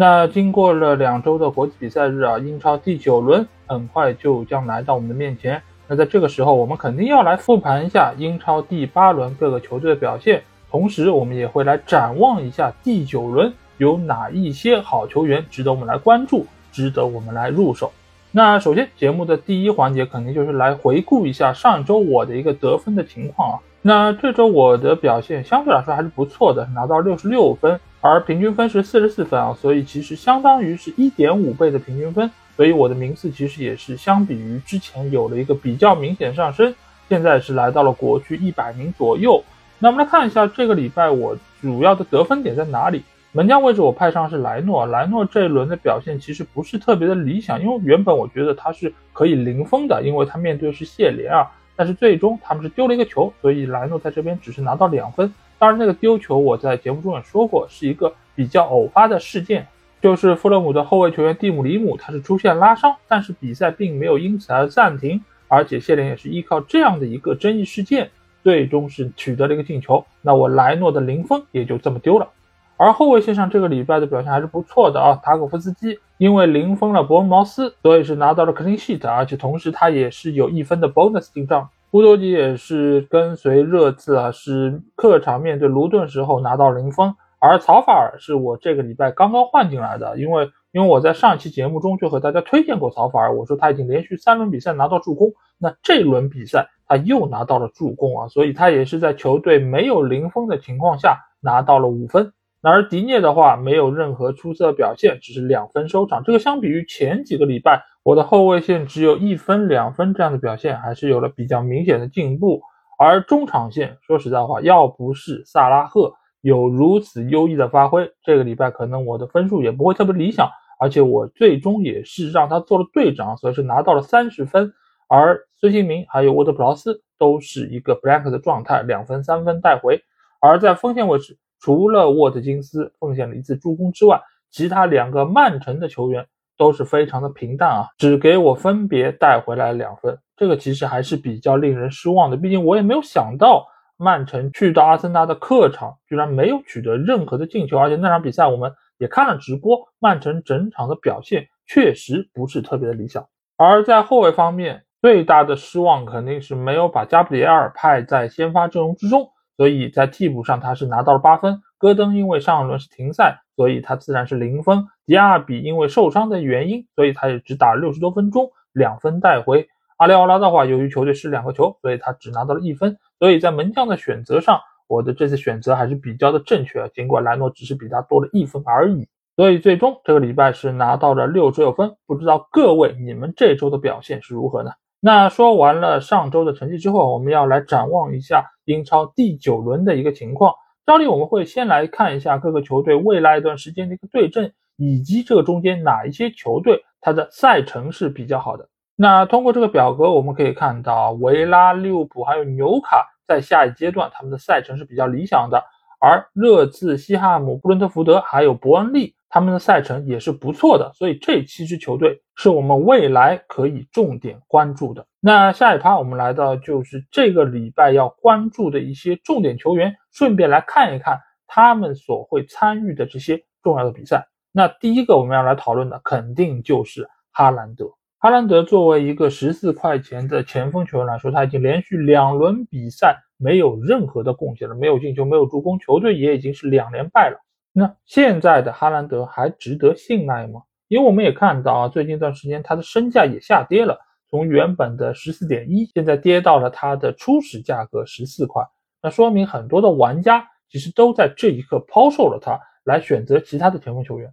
那经过了两周的国际比赛日啊，英超第九轮很快就将来到我们的面前。那在这个时候，我们肯定要来复盘一下英超第八轮各个球队的表现，同时我们也会来展望一下第九轮有哪一些好球员值得我们来关注，值得我们来入手。那首先，节目的第一环节肯定就是来回顾一下上周我的一个得分的情况啊。那这周我的表现相对来说还是不错的，拿到六十六分。而平均分是四十四分啊，所以其实相当于是一点五倍的平均分，所以我的名次其实也是相比于之前有了一个比较明显上升，现在是来到了国区一百名左右。那我们来看一下这个礼拜我主要的得分点在哪里？门将位置我派上是莱诺，莱诺这一轮的表现其实不是特别的理想，因为原本我觉得他是可以零封的，因为他面对是谢联啊，但是最终他们是丢了一个球，所以莱诺在这边只是拿到两分。当然，那个丢球我在节目中也说过，是一个比较偶发的事件，就是富勒姆的后卫球员蒂姆里姆，他是出现拉伤，但是比赛并没有因此而暂停，而且谢联也是依靠这样的一个争议事件，最终是取得了一个进球。那我莱诺的零封也就这么丢了。而后卫线上这个礼拜的表现还是不错的啊，塔可夫斯基因为零封了伯恩茅斯，所以是拿到了 clean sheet，而且同时他也是有一分的 bonus 进账。乌多吉也是跟随热刺啊，是客场面对卢顿时候拿到零分，而曹法尔是我这个礼拜刚刚换进来的，因为因为我在上期节目中就和大家推荐过曹法尔，我说他已经连续三轮比赛拿到助攻，那这轮比赛他又拿到了助攻啊，所以他也是在球队没有零封的情况下拿到了五分。而迪涅的话没有任何出色表现，只是两分收场，这个相比于前几个礼拜。我的后卫线只有一分两分这样的表现，还是有了比较明显的进步。而中场线，说实在话，要不是萨拉赫有如此优异的发挥，这个礼拜可能我的分数也不会特别理想。而且我最终也是让他做了队长，所以是拿到了三十分。而孙兴民还有沃德普劳斯都是一个 blank 的状态，两分三分带回。而在锋线位置，除了沃特金斯奉献了一次助攻之外，其他两个曼城的球员。都是非常的平淡啊，只给我分别带回来两分，这个其实还是比较令人失望的。毕竟我也没有想到曼城去到阿森纳的客场，居然没有取得任何的进球，而且那场比赛我们也看了直播，曼城整场的表现确实不是特别的理想。而在后卫方面，最大的失望肯定是没有把加布里埃尔派在先发阵容之中，所以在替补上他是拿到了八分。戈登因为上一轮是停赛，所以他自然是零分。迪亚比因为受伤的原因，所以他也只打了六十多分钟，两分带回。阿里奥拉的话，由于球队失两个球，所以他只拿到了一分。所以在门将的选择上，我的这次选择还是比较的正确，尽管莱诺只是比他多了一分而已。所以最终这个礼拜是拿到了六十六分。不知道各位你们这周的表现是如何呢？那说完了上周的成绩之后，我们要来展望一下英超第九轮的一个情况。照例我们会先来看一下各个球队未来一段时间的一个对阵，以及这个中间哪一些球队它的赛程是比较好的。那通过这个表格我们可以看到，维拉、利物浦还有纽卡在下一阶段他们的赛程是比较理想的，而热刺、西汉姆、布伦特福德还有伯恩利。他们的赛程也是不错的，所以这七支球队是我们未来可以重点关注的。那下一趴我们来到就是这个礼拜要关注的一些重点球员，顺便来看一看他们所会参与的这些重要的比赛。那第一个我们要来讨论的肯定就是哈兰德。哈兰德作为一个十四块钱的前锋球员来说，他已经连续两轮比赛没有任何的贡献了，没有进球，没有助攻，球队也已经是两连败了。那现在的哈兰德还值得信赖吗？因为我们也看到啊，最近一段时间他的身价也下跌了，从原本的十四点一，现在跌到了他的初始价格十四块。那说明很多的玩家其实都在这一刻抛售了他，来选择其他的前锋球员。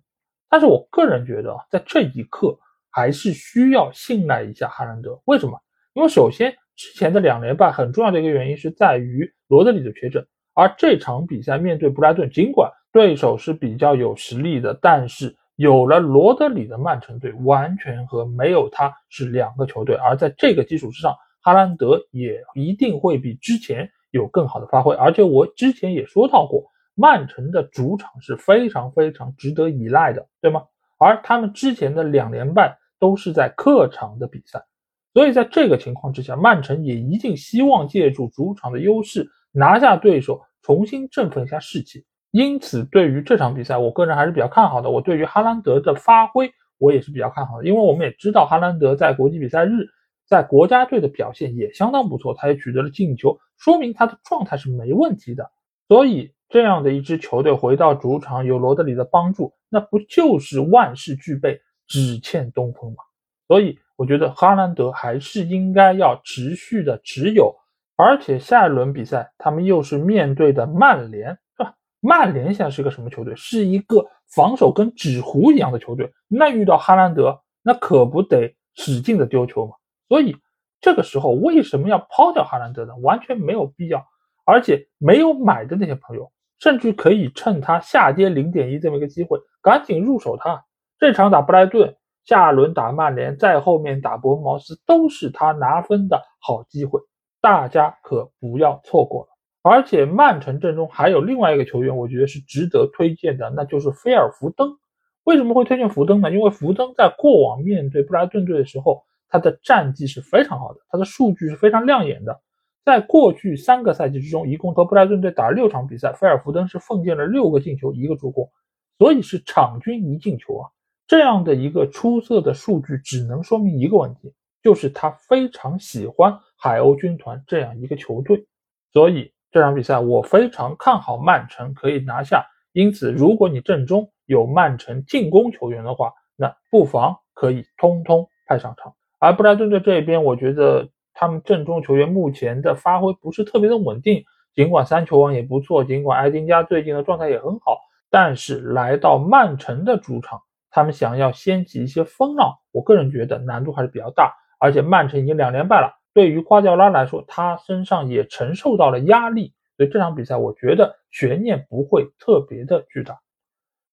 但是我个人觉得啊，在这一刻还是需要信赖一下哈兰德。为什么？因为首先之前的两连败很重要的一个原因是在于罗德里的缺阵，而这场比赛面对布莱顿，尽管对手是比较有实力的，但是有了罗德里的曼城队，完全和没有他是两个球队。而在这个基础之上，哈兰德也一定会比之前有更好的发挥。而且我之前也说到过，曼城的主场是非常非常值得依赖的，对吗？而他们之前的两连败都是在客场的比赛，所以在这个情况之下，曼城也一定希望借助主场的优势拿下对手，重新振奋一下士气。因此，对于这场比赛，我个人还是比较看好的。我对于哈兰德的发挥，我也是比较看好的，因为我们也知道哈兰德在国际比赛日在国家队的表现也相当不错，他也取得了进球，说明他的状态是没问题的。所以，这样的一支球队回到主场，有罗德里的帮助，那不就是万事俱备，只欠东风吗？所以，我觉得哈兰德还是应该要持续的持有，而且下一轮比赛他们又是面对的曼联。曼联现在是个什么球队？是一个防守跟纸糊一样的球队。那遇到哈兰德，那可不得使劲的丢球嘛？所以这个时候为什么要抛掉哈兰德呢？完全没有必要。而且没有买的那些朋友，甚至可以趁他下跌零点一这么一个机会，赶紧入手他。这场打布莱顿，下轮打曼联，在后面打伯恩茅斯，都是他拿分的好机会，大家可不要错过了。而且曼城阵中还有另外一个球员，我觉得是值得推荐的，那就是菲尔福登。为什么会推荐福登呢？因为福登在过往面对布莱顿队的时候，他的战绩是非常好的，他的数据是非常亮眼的。在过去三个赛季之中，一共和布莱顿队打了六场比赛，菲尔福登是奉献了六个进球，一个助攻，所以是场均一进球啊。这样的一个出色的数据，只能说明一个问题，就是他非常喜欢海鸥军团这样一个球队，所以。这场比赛我非常看好曼城可以拿下，因此如果你阵中有曼城进攻球员的话，那不妨可以通通派上场。而布莱顿队这边，我觉得他们阵中球员目前的发挥不是特别的稳定，尽管三球王也不错，尽管埃丁加最近的状态也很好，但是来到曼城的主场，他们想要掀起一些风浪，我个人觉得难度还是比较大，而且曼城已经两连败了。对于瓜迪奥拉来说，他身上也承受到了压力，所以这场比赛我觉得悬念不会特别的巨大。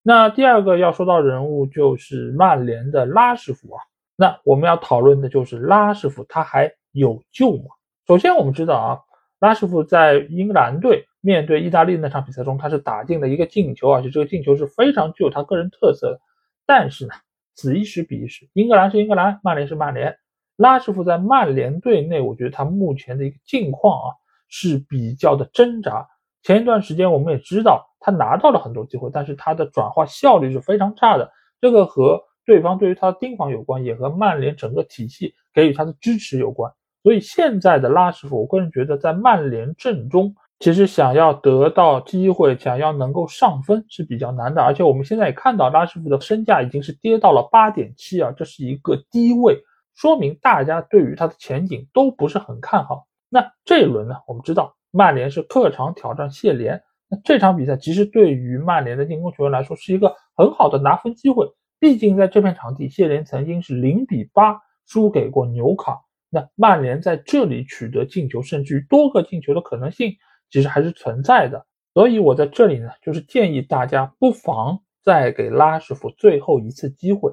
那第二个要说到人物就是曼联的拉什福啊，那我们要讨论的就是拉什福他还有救吗？首先我们知道啊，拉什福在英格兰队面对意大利那场比赛中，他是打进了一个进球，而且这个进球是非常具有他个人特色的。但是呢，此一时彼一时，英格兰是英格兰，曼联是曼联。拉什福在曼联队内，我觉得他目前的一个境况啊是比较的挣扎。前一段时间我们也知道他拿到了很多机会，但是他的转化效率是非常差的。这个和对方对于他的盯防有关，也和曼联整个体系给予他的支持有关。所以现在的拉什福，我个人觉得在曼联阵中，其实想要得到机会，想要能够上分是比较难的。而且我们现在也看到拉什福的身价已经是跌到了八点七啊，这是一个低位。说明大家对于他的前景都不是很看好。那这一轮呢？我们知道曼联是客场挑战谢联，那这场比赛其实对于曼联的进攻球员来说是一个很好的拿分机会。毕竟在这片场地，谢联曾经是零比八输给过纽卡，那曼联在这里取得进球，甚至于多个进球的可能性其实还是存在的。所以我在这里呢，就是建议大家不妨再给拉什福最后一次机会。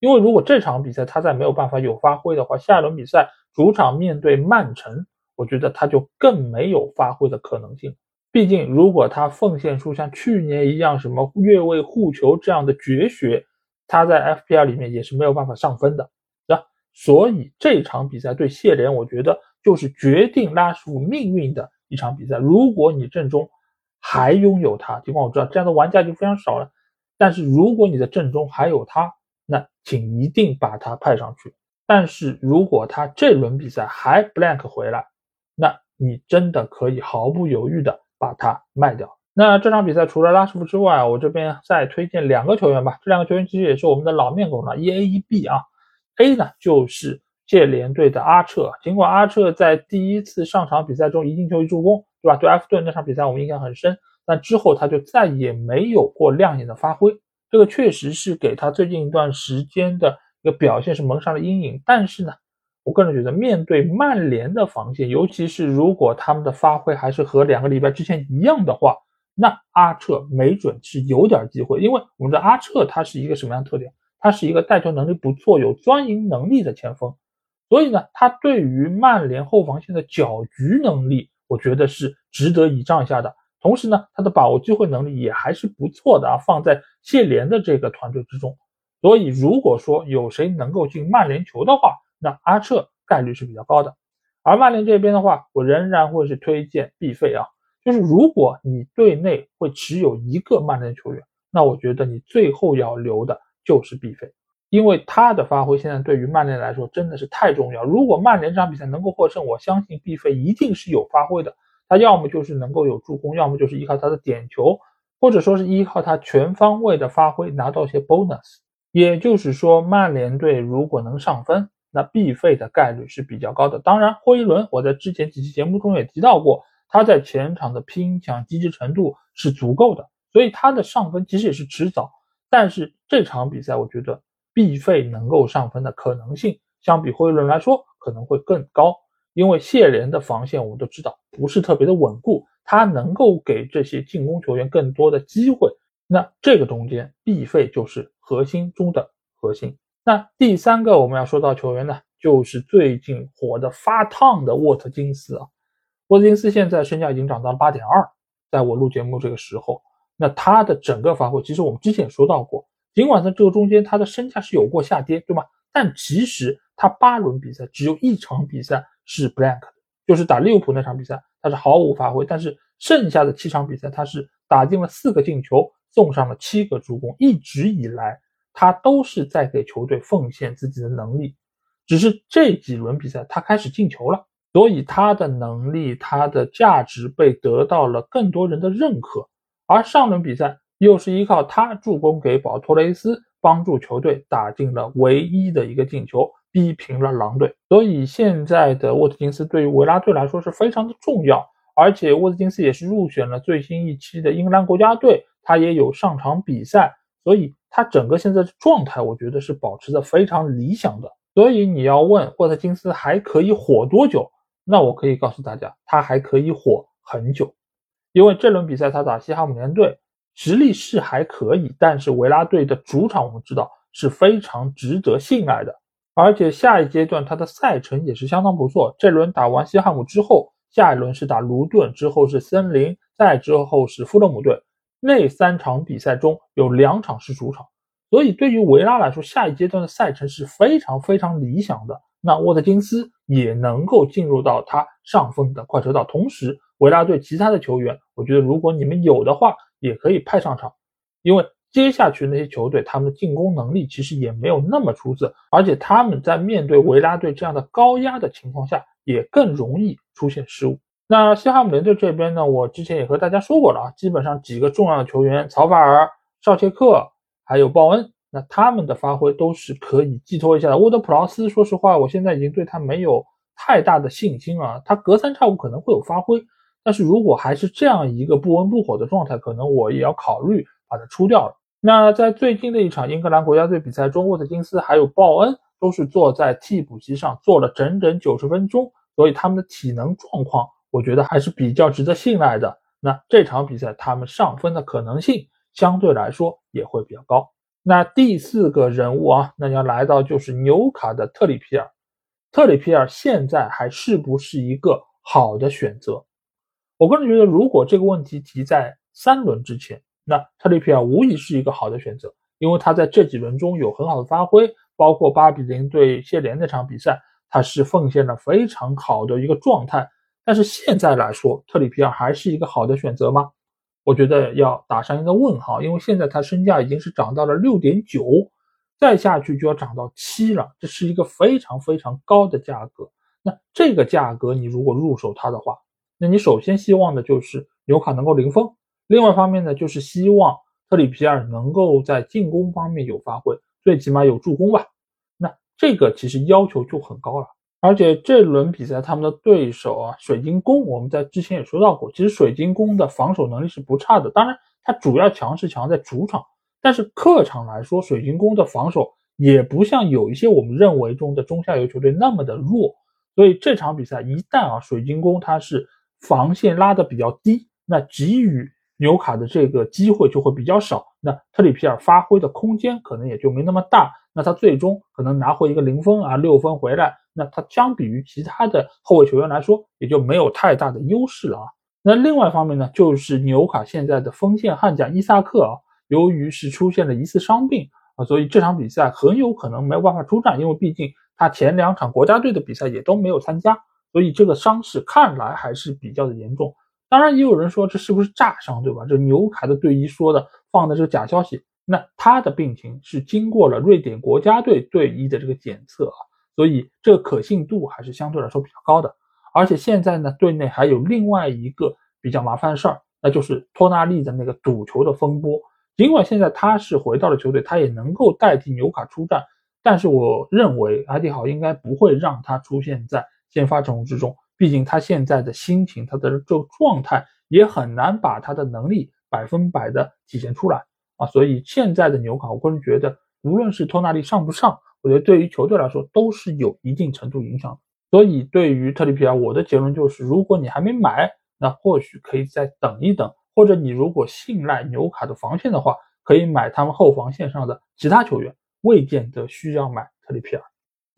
因为如果这场比赛他再没有办法有发挥的话，下一轮比赛主场面对曼城，我觉得他就更没有发挥的可能性。毕竟，如果他奉献出像去年一样什么越位护球这样的绝学，他在 FPL 里面也是没有办法上分的，对吧？所以这场比赛对谢联，我觉得就是决定拉什福命运的一场比赛。如果你阵中还拥有他，尽管我知道这样的玩家就非常少了，但是如果你的阵中还有他，那请一定把他派上去。但是如果他这轮比赛还 blank 回来，那你真的可以毫不犹豫的把他卖掉。那这场比赛除了拉什福之外，我这边再推荐两个球员吧。这两个球员其实也是我们的老面孔了，一 A 一 B 啊。A 呢就是谢联队的阿彻，尽管阿彻在第一次上场比赛中一进球一助攻，对吧？对埃弗顿那场比赛我们印象很深，但之后他就再也没有过亮眼的发挥。这个确实是给他最近一段时间的一个表现是蒙上了阴影，但是呢，我个人觉得面对曼联的防线，尤其是如果他们的发挥还是和两个礼拜之前一样的话，那阿彻没准是有点机会，因为我们的阿彻他是一个什么样的特点？他是一个带球能力不错、有钻营能力的前锋，所以呢，他对于曼联后防线的搅局能力，我觉得是值得倚仗一下的。同时呢，他的把握机会能力也还是不错的啊，放在谢联的这个团队之中。所以如果说有谁能够进曼联球的话，那阿彻概率是比较高的。而曼联这边的话，我仍然会是推荐毕费啊。就是如果你队内会持有一个曼联球员，那我觉得你最后要留的就是毕费，因为他的发挥现在对于曼联来说真的是太重要。如果曼联这场比赛能够获胜，我相信毕费一定是有发挥的。他要么就是能够有助攻，要么就是依靠他的点球，或者说是依靠他全方位的发挥拿到一些 bonus。也就是说，曼联队如果能上分，那必费的概率是比较高的。当然，霍伊伦我在之前几期节目中也提到过。他在前场的拼抢积极程度是足够的，所以他的上分其实也是迟早。但是这场比赛，我觉得必费能够上分的可能性，相比霍伊伦来说可能会更高，因为谢联的防线我们都知道不是特别的稳固，他能够给这些进攻球员更多的机会。那这个中间，毕费就是核心中的核心。那第三个我们要说到球员呢，就是最近火的发烫的沃特金斯啊。沃特金斯现在身价已经涨到了八点二，在我录节目这个时候，那他的整个发挥，其实我们之前也说到过，尽管在这个中间他的身价是有过下跌，对吗？但其实他八轮比赛只有一场比赛是 blank 的，就是打利物浦那场比赛，他是毫无发挥，但是剩下的七场比赛他是打进了四个进球，送上了七个助攻，一直以来他都是在给球队奉献自己的能力，只是这几轮比赛他开始进球了。所以他的能力，他的价值被得到了更多人的认可，而上轮比赛又是依靠他助攻给保托雷斯，帮助球队打进了唯一的一个进球，逼平了狼队。所以现在的沃特金斯对于维拉队来说是非常的重要，而且沃特金斯也是入选了最新一期的英格兰国家队，他也有上场比赛，所以他整个现在的状态，我觉得是保持的非常理想的。所以你要问沃特金斯还可以火多久？那我可以告诉大家，他还可以火很久，因为这轮比赛他打西汉姆联队，实力是还可以，但是维拉队的主场我们知道是非常值得信赖的，而且下一阶段他的赛程也是相当不错。这轮打完西汉姆之后，下一轮是打卢顿，之后是森林，再之后是富勒姆队，那三场比赛中有两场是主场，所以对于维拉来说，下一阶段的赛程是非常非常理想的。那沃特金斯也能够进入到他上分的快车道，同时维拉队其他的球员，我觉得如果你们有的话，也可以派上场，因为接下去那些球队他们的进攻能力其实也没有那么出色，而且他们在面对维拉队这样的高压的情况下，也更容易出现失误。那西汉姆联队这边呢，我之前也和大家说过了啊，基本上几个重要的球员，曹法尔、绍切克还有鲍恩。那他们的发挥都是可以寄托一下的。沃德普劳斯，说实话，我现在已经对他没有太大的信心啊。他隔三差五可能会有发挥，但是如果还是这样一个不温不火的状态，可能我也要考虑把他出掉了。那在最近的一场英格兰国家队比赛中，沃特金斯还有鲍恩都是坐在替补席上坐了整整九十分钟，所以他们的体能状况，我觉得还是比较值得信赖的。那这场比赛他们上分的可能性相对来说也会比较高。那第四个人物啊，那要来到就是纽卡的特里皮尔。特里皮尔现在还是不是一个好的选择？我个人觉得，如果这个问题提在三轮之前，那特里皮尔无疑是一个好的选择，因为他在这几轮中有很好的发挥，包括八比零对谢联那场比赛，他是奉献了非常好的一个状态。但是现在来说，特里皮尔还是一个好的选择吗？我觉得要打上一个问号，因为现在他身价已经是涨到了六点九，再下去就要涨到七了，这是一个非常非常高的价格。那这个价格你如果入手它的话，那你首先希望的就是纽卡能够零封，另外一方面呢，就是希望特里皮尔能够在进攻方面有发挥，最起码有助攻吧。那这个其实要求就很高了。而且这轮比赛他们的对手啊，水晶宫，我们在之前也说到过，其实水晶宫的防守能力是不差的。当然，它主要强是强在主场，但是客场来说，水晶宫的防守也不像有一些我们认为中的中下游球队那么的弱。所以这场比赛一旦啊，水晶宫它是防线拉的比较低，那给予纽卡的这个机会就会比较少，那特里皮尔发挥的空间可能也就没那么大，那他最终可能拿回一个零分啊六分回来，那他相比于其他的后卫球员来说，也就没有太大的优势了啊。那另外一方面呢，就是纽卡现在的锋线悍将伊萨克啊，由于是出现了疑似伤病啊，所以这场比赛很有可能没有办法出战，因为毕竟他前两场国家队的比赛也都没有参加，所以这个伤势看来还是比较的严重。当然，也有人说这是不是炸伤，对吧？这纽卡的队医说的放的这个假消息。那他的病情是经过了瑞典国家队队医的这个检测啊，所以这个可信度还是相对来说比较高的。而且现在呢，队内还有另外一个比较麻烦的事儿，那就是托纳利的那个赌球的风波。尽管现在他是回到了球队，他也能够代替纽卡出战，但是我认为阿迪豪应该不会让他出现在先发阵容之中。毕竟他现在的心情，他的这状态也很难把他的能力百分百的体现出来啊，所以现在的纽卡，我个人觉得，无论是托纳利上不上，我觉得对于球队来说都是有一定程度影响。所以对于特里皮尔，我的结论就是，如果你还没买，那或许可以再等一等，或者你如果信赖纽卡的防线的话，可以买他们后防线上的其他球员，未见得需要买特里皮尔。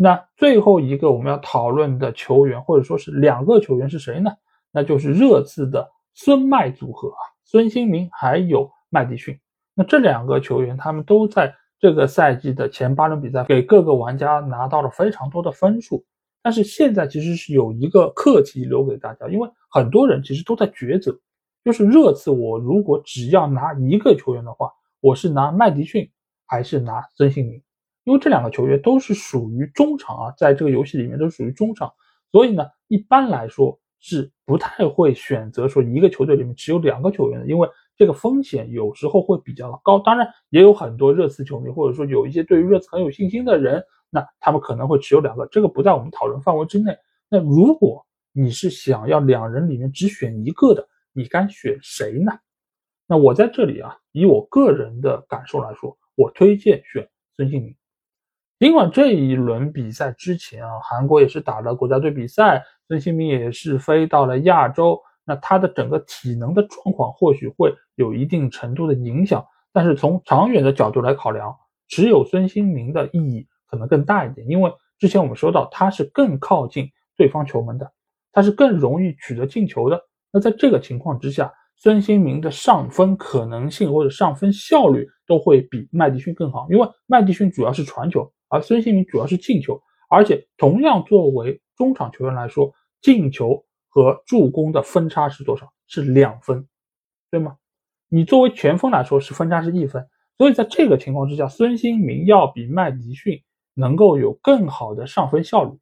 那最后一个我们要讨论的球员，或者说是两个球员是谁呢？那就是热刺的孙麦组合啊，孙兴民还有麦迪逊。那这两个球员，他们都在这个赛季的前八轮比赛给各个玩家拿到了非常多的分数。但是现在其实是有一个课题留给大家，因为很多人其实都在抉择，就是热刺我如果只要拿一个球员的话，我是拿麦迪逊还是拿孙兴民？因为这两个球员都是属于中场啊，在这个游戏里面都属于中场，所以呢，一般来说是不太会选择说一个球队里面只有两个球员的，因为这个风险有时候会比较高。当然，也有很多热刺球迷或者说有一些对于热刺很有信心的人，那他们可能会持有两个，这个不在我们讨论范围之内。那如果你是想要两人里面只选一个的，你该选谁呢？那我在这里啊，以我个人的感受来说，我推荐选孙兴民。尽管这一轮比赛之前啊，韩国也是打了国家队比赛，孙兴民也是飞到了亚洲，那他的整个体能的状况或许会有一定程度的影响。但是从长远的角度来考量，持有孙兴民的意义可能更大一点，因为之前我们说到他是更靠近对方球门的，他是更容易取得进球的。那在这个情况之下，孙兴民的上分可能性或者上分效率都会比麦迪逊更好，因为麦迪逊主要是传球。而孙兴民主要是进球，而且同样作为中场球员来说，进球和助攻的分差是多少？是两分，对吗？你作为前锋来说是分差是一分，所以在这个情况之下，孙兴民要比麦迪逊能够有更好的上分效率。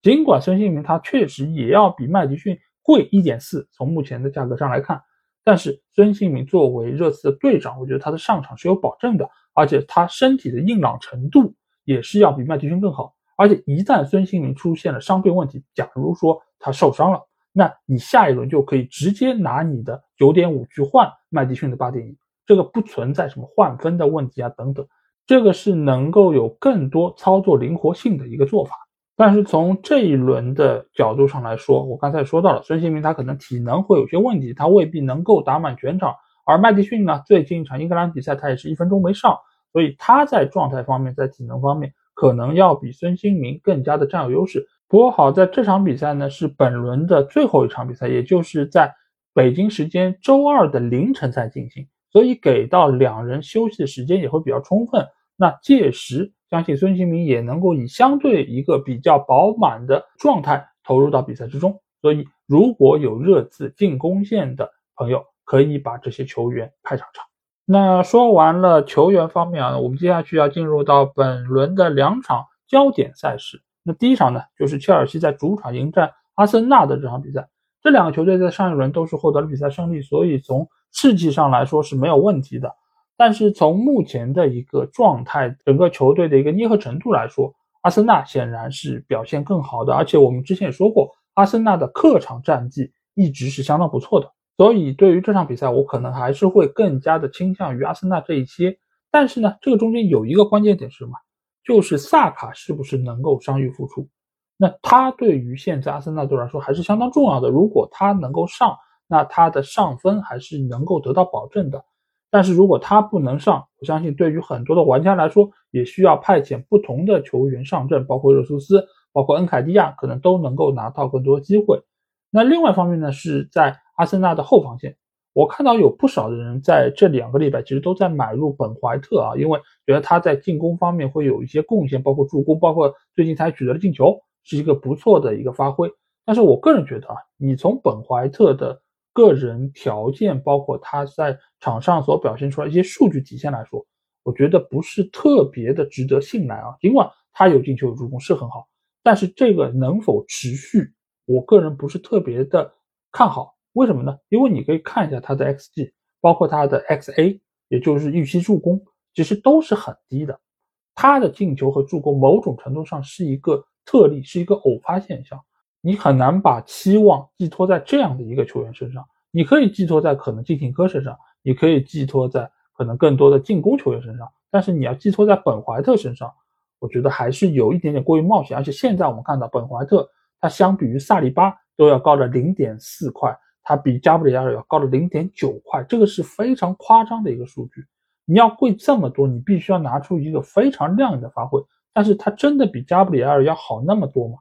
尽管孙兴民他确实也要比麦迪逊贵一点四，从目前的价格上来看，但是孙兴民作为热刺的队长，我觉得他的上场是有保证的，而且他身体的硬朗程度。也是要比麦迪逊更好，而且一旦孙兴民出现了伤病问题，假如说他受伤了，那你下一轮就可以直接拿你的九点五去换麦迪逊的八点一，这个不存在什么换分的问题啊等等，这个是能够有更多操作灵活性的一个做法。但是从这一轮的角度上来说，我刚才说到了孙兴民他可能体能会有些问题，他未必能够打满全场，而麦迪逊呢，最近一场英格兰比赛他也是一分钟没上。所以他在状态方面，在体能方面，可能要比孙兴民更加的占有优势。不过好在这场比赛呢，是本轮的最后一场比赛，也就是在北京时间周二的凌晨才进行，所以给到两人休息的时间也会比较充分。那届时，相信孙兴民也能够以相对一个比较饱满的状态投入到比赛之中。所以，如果有热刺进攻线的朋友，可以把这些球员派上场。那说完了球员方面啊，我们接下去要进入到本轮的两场焦点赛事。那第一场呢，就是切尔西在主场迎战阿森纳的这场比赛。这两个球队在上一轮都是获得了比赛胜利，所以从士气上来说是没有问题的。但是从目前的一个状态，整个球队的一个捏合程度来说，阿森纳显然是表现更好的。而且我们之前也说过，阿森纳的客场战绩一直是相当不错的。所以，对于这场比赛，我可能还是会更加的倾向于阿森纳这一些。但是呢，这个中间有一个关键点是什么？就是萨卡是不是能够伤愈复出？那他对于现在阿森纳队来说还是相当重要的。如果他能够上，那他的上分还是能够得到保证的。但是如果他不能上，我相信对于很多的玩家来说，也需要派遣不同的球员上阵，包括热苏斯，包括恩凯蒂亚，可能都能够拿到更多机会。那另外一方面呢，是在阿森纳的后防线，我看到有不少的人在这两个礼拜其实都在买入本怀特啊，因为觉得他在进攻方面会有一些贡献，包括助攻，包括最近才取得的进球，是一个不错的一个发挥。但是我个人觉得啊，你从本怀特的个人条件，包括他在场上所表现出来一些数据体现来说，我觉得不是特别的值得信赖啊。尽管他有进球有助攻是很好，但是这个能否持续，我个人不是特别的看好。为什么呢？因为你可以看一下他的 xG，包括他的 xA，也就是预期助攻，其实都是很低的。他的进球和助攻某种程度上是一个特例，是一个偶发现象。你很难把期望寄托在这样的一个球员身上，你可以寄托在可能金廷科身上，你可以寄托在可能更多的进攻球员身上，但是你要寄托在本怀特身上，我觉得还是有一点点过于冒险。而且现在我们看到本怀特，他相比于萨利巴都要高了零点四块，他比加布里埃尔要高了零点九块，这个是非常夸张的一个数据。你要贵这么多，你必须要拿出一个非常亮眼的发挥，但是他真的比加布里埃尔要好那么多吗？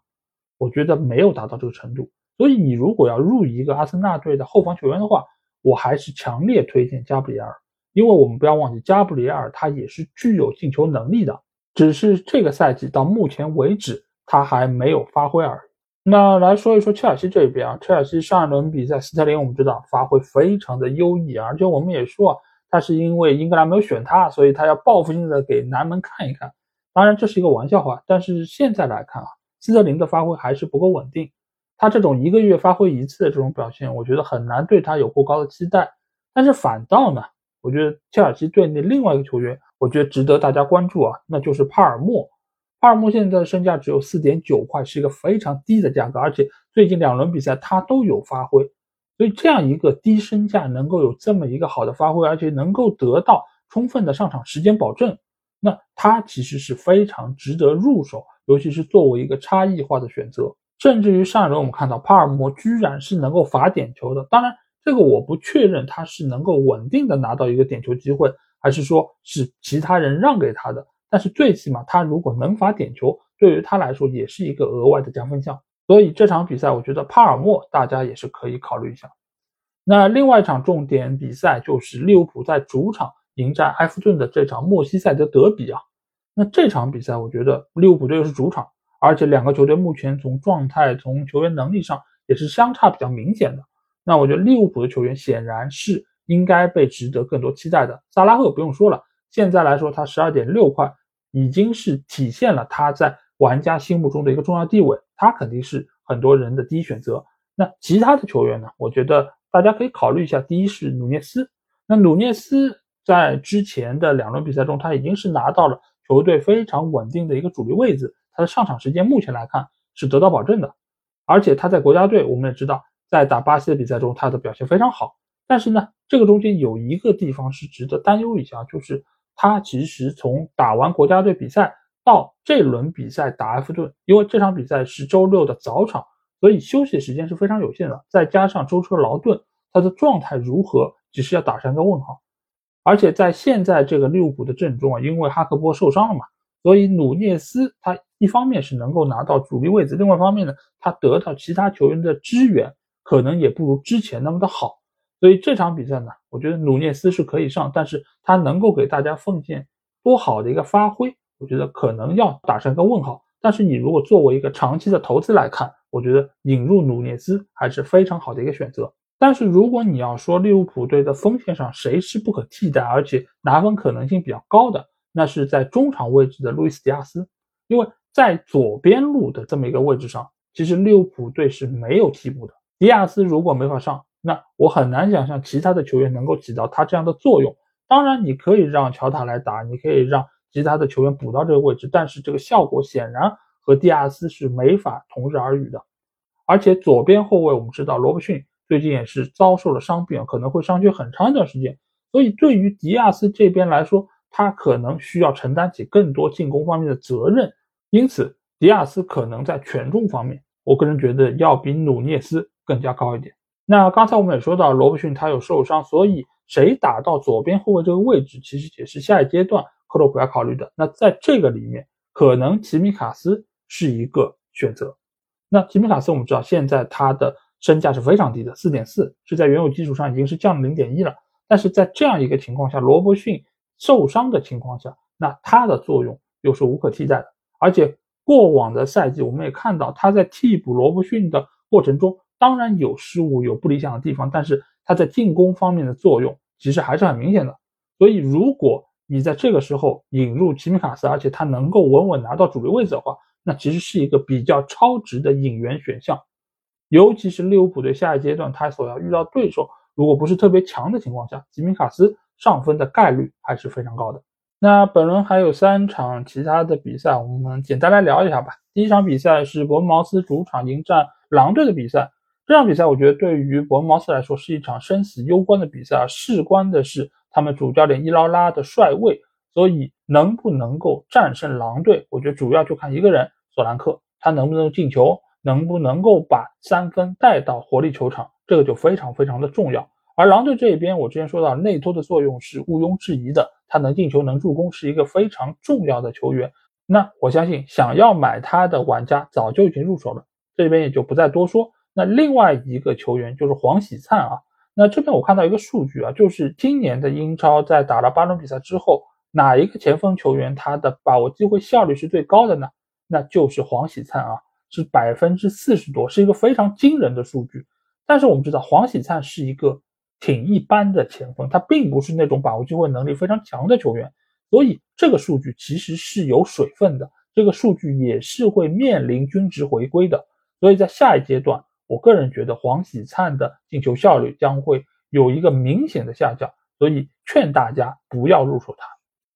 我觉得没有达到这个程度，所以你如果要入一个阿森纳队的后防球员的话，我还是强烈推荐加布里埃尔，因为我们不要忘记加布里埃尔他也是具有进球能力的，只是这个赛季到目前为止他还没有发挥而已。那来说一说切尔西这边啊，切尔西上一轮比赛斯特林我们知道发挥非常的优异啊，而且我们也说啊他是因为英格兰没有选他，所以他要报复性的给南门看一看。当然这是一个玩笑话，但是现在来看啊。斯特林的发挥还是不够稳定，他这种一个月发挥一次的这种表现，我觉得很难对他有过高的期待。但是反倒呢，我觉得切尔西队内另外一个球员，我觉得值得大家关注啊，那就是帕尔默。帕尔默现在的身价只有四点九块，是一个非常低的价格，而且最近两轮比赛他都有发挥，所以这样一个低身价能够有这么一个好的发挥，而且能够得到充分的上场时间保证，那他其实是非常值得入手。尤其是作为一个差异化的选择，甚至于上一轮我们看到帕尔默居然是能够罚点球的。当然，这个我不确认他是能够稳定的拿到一个点球机会，还是说是其他人让给他的。但是最起码他如果能罚点球，对于他来说也是一个额外的加分项。所以这场比赛，我觉得帕尔默大家也是可以考虑一下。那另外一场重点比赛就是利物浦在主场迎战埃弗顿的这场莫西塞德德比啊。那这场比赛，我觉得利物浦队又是主场，而且两个球队目前从状态、从球员能力上也是相差比较明显的。那我觉得利物浦的球员显然是应该被值得更多期待的。萨拉赫不用说了，现在来说他十二点六块已经是体现了他在玩家心目中的一个重要地位，他肯定是很多人的第一选择。那其他的球员呢？我觉得大家可以考虑一下。第一是努涅斯，那努涅斯在之前的两轮比赛中，他已经是拿到了。球队非常稳定的一个主力位置，他的上场时间目前来看是得到保证的，而且他在国家队，我们也知道，在打巴西的比赛中，他的表现非常好。但是呢，这个中间有一个地方是值得担忧一下，就是他其实从打完国家队比赛到这轮比赛打埃弗顿，因为这场比赛是周六的早场，所以休息时间是非常有限的，再加上舟车劳顿，他的状态如何，只是要打上一个问号。而且在现在这个利物浦的阵中啊，因为哈克波受伤了嘛，所以努涅斯他一方面是能够拿到主力位置，另外一方面呢，他得到其他球员的支援，可能也不如之前那么的好。所以这场比赛呢，我觉得努涅斯是可以上，但是他能够给大家奉献多好的一个发挥，我觉得可能要打上一个问号。但是你如果作为一个长期的投资来看，我觉得引入努涅斯还是非常好的一个选择。但是如果你要说利物浦队的锋线上谁是不可替代，而且拿分可能性比较高的，那是在中场位置的路易斯·迪亚斯，因为在左边路的这么一个位置上，其实利物浦队是没有替补的。迪亚斯如果没法上，那我很难想象其他的球员能够起到他这样的作用。当然，你可以让乔塔来打，你可以让其他的球员补到这个位置，但是这个效果显然和迪亚斯是没法同日而语的。而且左边后卫我们知道罗伯逊。最近也是遭受了伤病，可能会伤缺很长一段时间。所以对于迪亚斯这边来说，他可能需要承担起更多进攻方面的责任。因此，迪亚斯可能在权重方面，我个人觉得要比努涅斯更加高一点。那刚才我们也说到，罗伯逊他有受伤，所以谁打到左边后卫这个位置，其实也是下一阶段克洛普要考虑的。那在这个里面，可能齐米卡斯是一个选择。那齐米卡斯我们知道，现在他的身价是非常低的，四点四，是在原有基础上已经是降了零点一了。但是在这样一个情况下，罗伯逊受伤的情况下，那他的作用又是无可替代的。而且过往的赛季，我们也看到他在替补罗伯逊的过程中，当然有失误、有不理想的地方，但是他在进攻方面的作用其实还是很明显的。所以，如果你在这个时候引入吉米卡斯，而且他能够稳稳拿到主力位置的话，那其实是一个比较超值的引援选项。尤其是利物浦队下一阶段他所要遇到对手，如果不是特别强的情况下，吉米卡斯上分的概率还是非常高的。那本轮还有三场其他的比赛，我们简单来聊一下吧。第一场比赛是伯恩茅斯主场迎战狼队的比赛。这场比赛我觉得对于伯恩茅斯来说是一场生死攸关的比赛啊，事关的是他们主教练伊劳拉的帅位，所以能不能够战胜狼队，我觉得主要就看一个人索兰克，他能不能进球，能不能够把三分带到活力球场，这个就非常非常的重要。而狼队这一边，我之前说到内托的作用是毋庸置疑的，他能进球能助攻，是一个非常重要的球员。那我相信想要买他的玩家早就已经入手了，这边也就不再多说。那另外一个球员就是黄喜灿啊。那这边我看到一个数据啊，就是今年的英超在打了八轮比赛之后，哪一个前锋球员他的把握机会效率是最高的呢？那就是黄喜灿啊，是百分之四十多，是一个非常惊人的数据。但是我们知道黄喜灿是一个。挺一般的前锋，他并不是那种把握机会能力非常强的球员，所以这个数据其实是有水分的，这个数据也是会面临均值回归的。所以在下一阶段，我个人觉得黄喜灿的进球效率将会有一个明显的下降，所以劝大家不要入手他。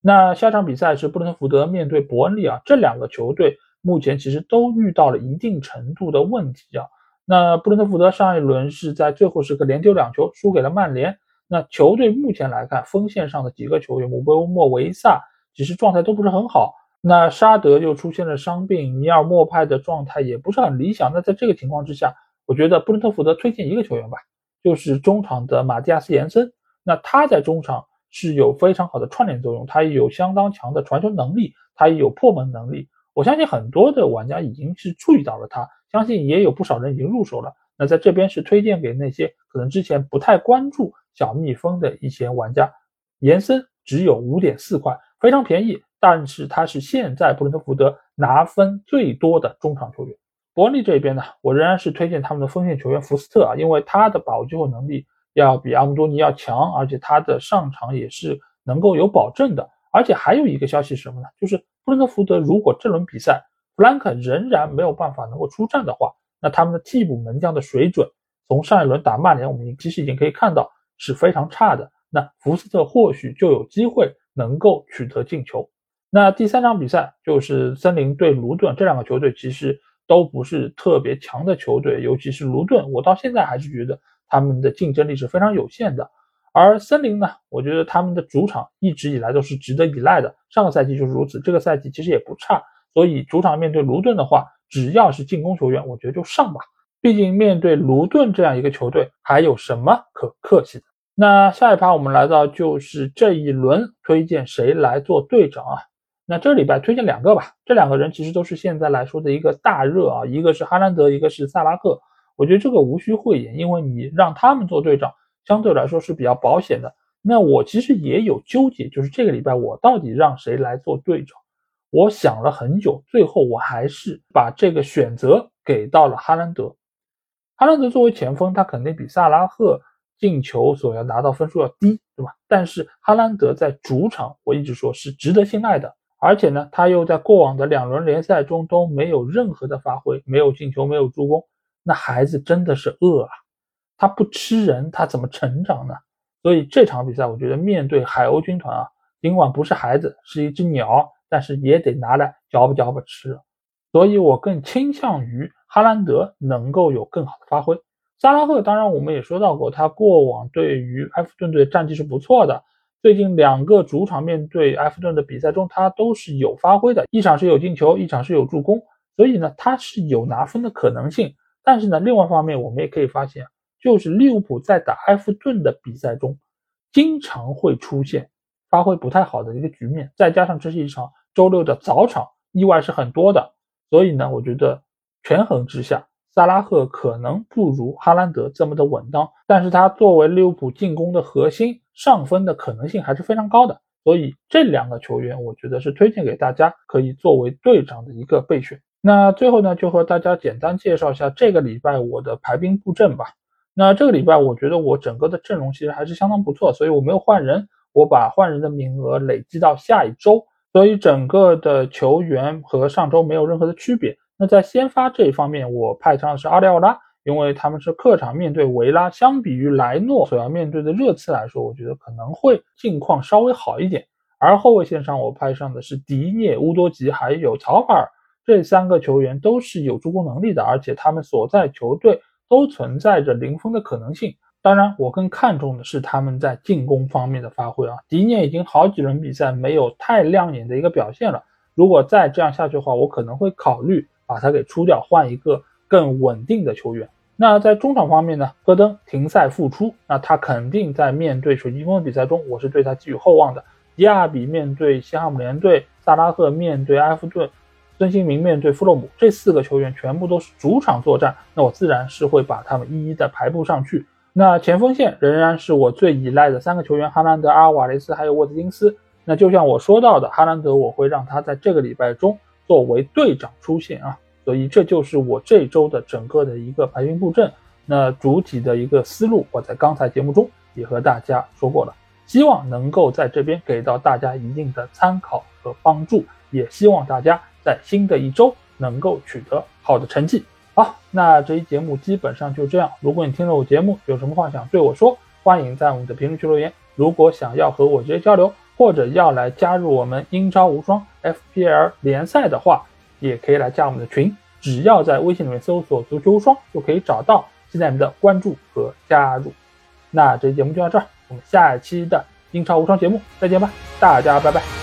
那下场比赛是布伦特福德面对伯恩利啊，这两个球队目前其实都遇到了一定程度的问题啊。那布伦特福德上一轮是在最后时刻连丢两球，输给了曼联。那球队目前来看，锋线上的几个球员姆贝莫、维萨其实状态都不是很好。那沙德又出现了伤病，尼尔莫派的状态也不是很理想。那在这个情况之下，我觉得布伦特福德推荐一个球员吧，就是中场的马蒂亚斯·延森。那他在中场是有非常好的串联作用，他也有相当强的传球能力，他也有破门能力。我相信很多的玩家已经是注意到了他。相信也有不少人已经入手了。那在这边是推荐给那些可能之前不太关注小蜜蜂的一些玩家。延伸只有五点四块，非常便宜，但是他是现在布伦特福德拿分最多的中场球员。伯利这边呢，我仍然是推荐他们的锋线球员福斯特啊，因为他的把握机会能力要比阿姆多尼要强，而且他的上场也是能够有保证的。而且还有一个消息是什么呢？就是布伦特福德如果这轮比赛。弗兰克仍然没有办法能够出战的话，那他们的替补门将的水准，从上一轮打曼联，我们其实已经可以看到是非常差的。那福斯特或许就有机会能够取得进球。那第三场比赛就是森林对卢顿，这两个球队其实都不是特别强的球队，尤其是卢顿，我到现在还是觉得他们的竞争力是非常有限的。而森林呢，我觉得他们的主场一直以来都是值得依赖的，上个赛季就是如此，这个赛季其实也不差。所以主场面对卢顿的话，只要是进攻球员，我觉得就上吧。毕竟面对卢顿这样一个球队，还有什么可客气的？那下一趴我们来到就是这一轮推荐谁来做队长啊？那这礼拜推荐两个吧。这两个人其实都是现在来说的一个大热啊，一个是哈兰德，一个是萨拉赫。我觉得这个无需讳言，因为你让他们做队长，相对来说是比较保险的。那我其实也有纠结，就是这个礼拜我到底让谁来做队长？我想了很久，最后我还是把这个选择给到了哈兰德。哈兰德作为前锋，他肯定比萨拉赫进球所要拿到分数要低，对吧？但是哈兰德在主场，我一直说是值得信赖的。而且呢，他又在过往的两轮联赛中都没有任何的发挥，没有进球，没有助攻，那孩子真的是饿啊！他不吃人，他怎么成长呢？所以这场比赛，我觉得面对海鸥军团啊，尽管不是孩子，是一只鸟。但是也得拿来嚼吧嚼吧吃，所以我更倾向于哈兰德能够有更好的发挥。萨拉赫当然我们也说到过，他过往对于埃弗顿队战绩是不错的，最近两个主场面对埃弗顿的比赛中，他都是有发挥的，一场是有进球，一场是有助攻，所以呢他是有拿分的可能性。但是呢，另外一方面我们也可以发现，就是利物浦在打埃弗顿的比赛中，经常会出现发挥不太好的一个局面，再加上这是一场周六的早场，意外是很多的，所以呢，我觉得权衡之下，萨拉赫可能不如哈兰德这么的稳当，但是他作为利物浦进攻的核心，上分的可能性还是非常高的。所以这两个球员，我觉得是推荐给大家，可以作为队长的一个备选。那最后呢，就和大家简单介绍一下这个礼拜我的排兵布阵吧。那这个礼拜，我觉得我整个的阵容其实还是相当不错，所以我没有换人，我把换人的名额累积到下一周，所以整个的球员和上周没有任何的区别。那在先发这一方面，我派上的是阿里奥拉。因为他们是客场面对维拉，相比于莱诺所要面对的热刺来说，我觉得可能会境况稍微好一点。而后卫线上我派上的是迪涅、乌多吉还有曹法尔这三个球员都是有助攻能力的，而且他们所在球队都存在着零封的可能性。当然，我更看重的是他们在进攻方面的发挥啊。迪涅已经好几轮比赛没有太亮眼的一个表现了，如果再这样下去的话，我可能会考虑把他给出掉，换一个更稳定的球员。那在中场方面呢？戈登停赛复出，那他肯定在面对水晶宫的比赛中，我是对他寄予厚望的。迪亚比面对西汉姆联队，萨拉赫面对埃弗顿，孙兴民面对弗洛姆，这四个球员全部都是主场作战，那我自然是会把他们一一的排布上去。那前锋线仍然是我最依赖的三个球员：哈兰德、阿尔瓦雷斯还有沃兹金斯。那就像我说到的，哈兰德我会让他在这个礼拜中作为队长出现啊。所以这就是我这周的整个的一个排兵布阵。那主体的一个思路，我在刚才节目中也和大家说过了，希望能够在这边给到大家一定的参考和帮助，也希望大家在新的一周能够取得好的成绩。好，那这一节目基本上就这样。如果你听了我节目有什么话想对我说，欢迎在我们的评论区留言。如果想要和我直接交流，或者要来加入我们英超无双 FPL 联赛的话，也可以来加我们的群，只要在微信里面搜索“足球无双”就可以找到，期待你们的关注和加入。那这期节目就到这儿，我们下一期的英超无双节目再见吧，大家拜拜。